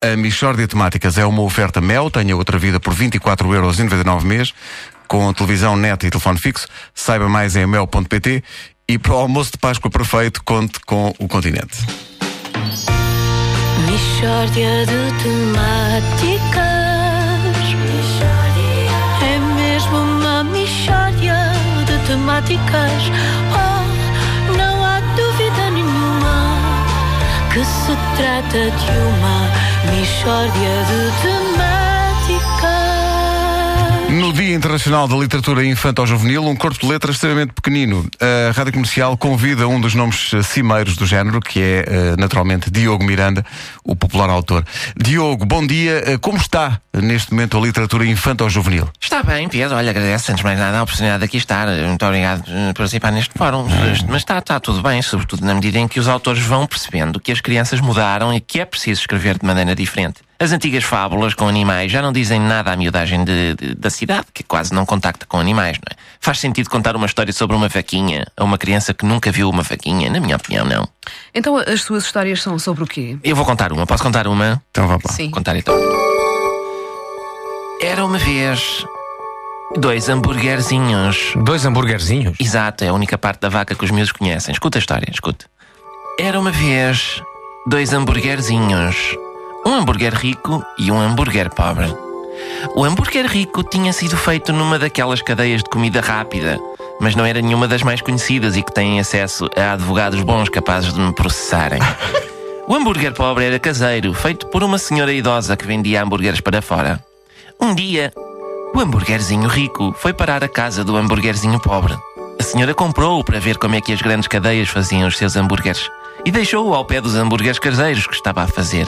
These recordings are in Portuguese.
A Michórdia de Temáticas é uma oferta Mel, tenha outra vida por 24,99€ mês, com televisão, net e telefone fixo. Saiba mais em mel.pt e para o almoço de Páscoa perfeito, conte com o continente. Mishória de temáticas. É mesmo uma mishória de temáticas. Oh, não há dúvida nenhuma que se trata de uma mishória de temáticas. Internacional da Literatura Infantil-Juvenil, um corpo de letras extremamente pequenino. A Rádio Comercial convida um dos nomes cimeiros do género, que é, eh, naturalmente, Diogo Miranda, o popular autor. Diogo, bom dia. Eh, Como está, neste momento, a literatura infantil-juvenil? Está bem, Pedro. Olha, agradeço antes de mais nada a oportunidade de aqui estar. Muito obrigado por participar neste fórum. Mas está, está tudo bem, sobretudo na medida em que os autores vão percebendo que as crianças mudaram e que é preciso escrever de maneira diferente. As antigas fábulas com animais já não dizem nada à miudagem de- de- da cidade, que quase não contacta com animais, não é? Faz sentido contar uma história sobre uma vaquinha a uma criança que nunca viu uma vaquinha? Na minha opinião, não. Então as suas histórias são sobre o quê? Eu vou contar uma. Posso contar uma? Então vá lá. Sim. Contar então. Era uma vez dois hambúrguerzinhos. Dois hambúrguerzinhos? Exato, é a única parte da vaca que os miúdos conhecem. Escuta a história, escuta. Era uma vez dois hambúrguerzinhos. Um hambúrguer rico e um hambúrguer pobre. O hambúrguer rico tinha sido feito numa daquelas cadeias de comida rápida, mas não era nenhuma das mais conhecidas e que têm acesso a advogados bons capazes de me processarem. O hambúrguer pobre era caseiro, feito por uma senhora idosa que vendia hambúrgueres para fora. Um dia, o hambúrguerzinho rico foi parar a casa do hambúrguerzinho pobre. A senhora comprou-o para ver como é que as grandes cadeias faziam os seus hambúrgueres e deixou-o ao pé dos hambúrgueres caseiros que estava a fazer.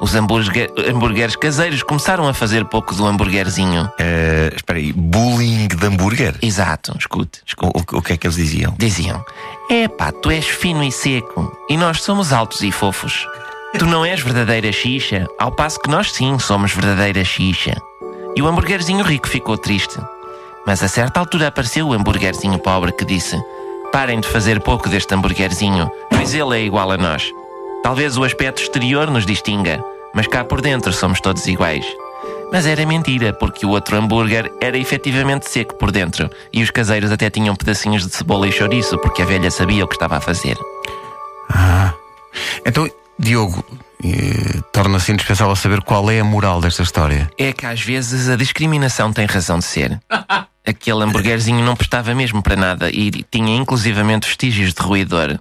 Os hambúrguer- hambúrgueres caseiros começaram a fazer pouco do hambúrguerzinho. Eh, espera aí, bullying de hambúrguer? Exato, escute, escute. O, o que é que eles diziam? Diziam: Epá, tu és fino e seco e nós somos altos e fofos. Tu não és verdadeira xixa, ao passo que nós sim somos verdadeira xixa. E o hambúrguerzinho rico ficou triste. Mas a certa altura apareceu o hambúrguerzinho pobre que disse: Parem de fazer pouco deste hambúrguerzinho, pois ele é igual a nós. Talvez o aspecto exterior nos distinga, mas cá por dentro somos todos iguais. Mas era mentira, porque o outro hambúrguer era efetivamente seco por dentro e os caseiros até tinham pedacinhos de cebola e chouriço, porque a velha sabia o que estava a fazer. Então, Diogo, eh, torna-se indispensável saber qual é a moral desta história. É que às vezes a discriminação tem razão de ser. Aquele hambúrguerzinho não prestava mesmo para nada e tinha inclusivamente vestígios de ruidor.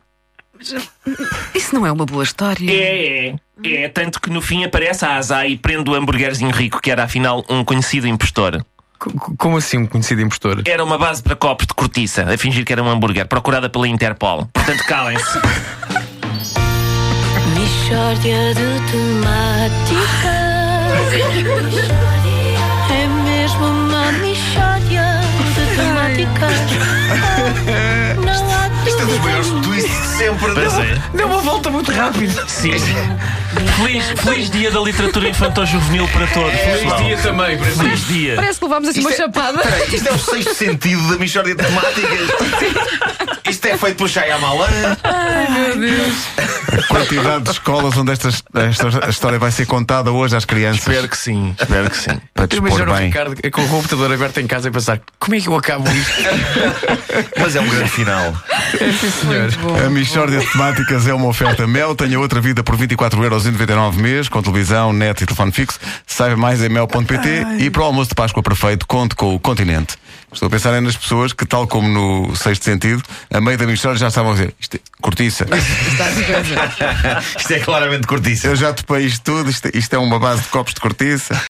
Isso não é uma boa história. É, é. É, tanto que no fim aparece a Asa e prende o hambúrguerzinho rico, que era afinal um conhecido impostor. Como assim um conhecido impostor? Era uma base para copos de cortiça, a fingir que era um hambúrguer, procurada pela Interpol. Portanto, calem-se. Mishória de temáticas. É mesmo uma mishória sempre. Pois é. Deu uma volta muito rápida. Sim. Feliz, feliz dia da literatura infantil-juvenil para todos. Feliz pessoal. dia também para. Feliz dia. Parece que levámos assim uma chapada. Espera aí, isto é o sexto sentido da Michórdia de Temáticas. Isto é feito pelo Shyamalan. A quantidade de escolas onde esta, esta história vai ser contada hoje às crianças. Espero que sim, espero que sim. Para Imagina o bem. Ricardo com o computador aberto em casa e pensar como é que eu acabo isto? Mas é um grande final. Sim, senhor. A Michórdia de Temáticas é uma oferta Mel. Tenha outra vida por 24,99€ mês, com televisão, net e telefone fixo. Saiba mais em mel.pt e para o almoço de Páscoa perfeito, conte com o continente. Estou a pensar nas pessoas que, tal como no sexto sentido, a meio da Michórdia já estavam a dizer isto é cortiça. Isto é claramente cortiça. Eu já topei isto tudo, isto, isto é uma base de copos de cortiça.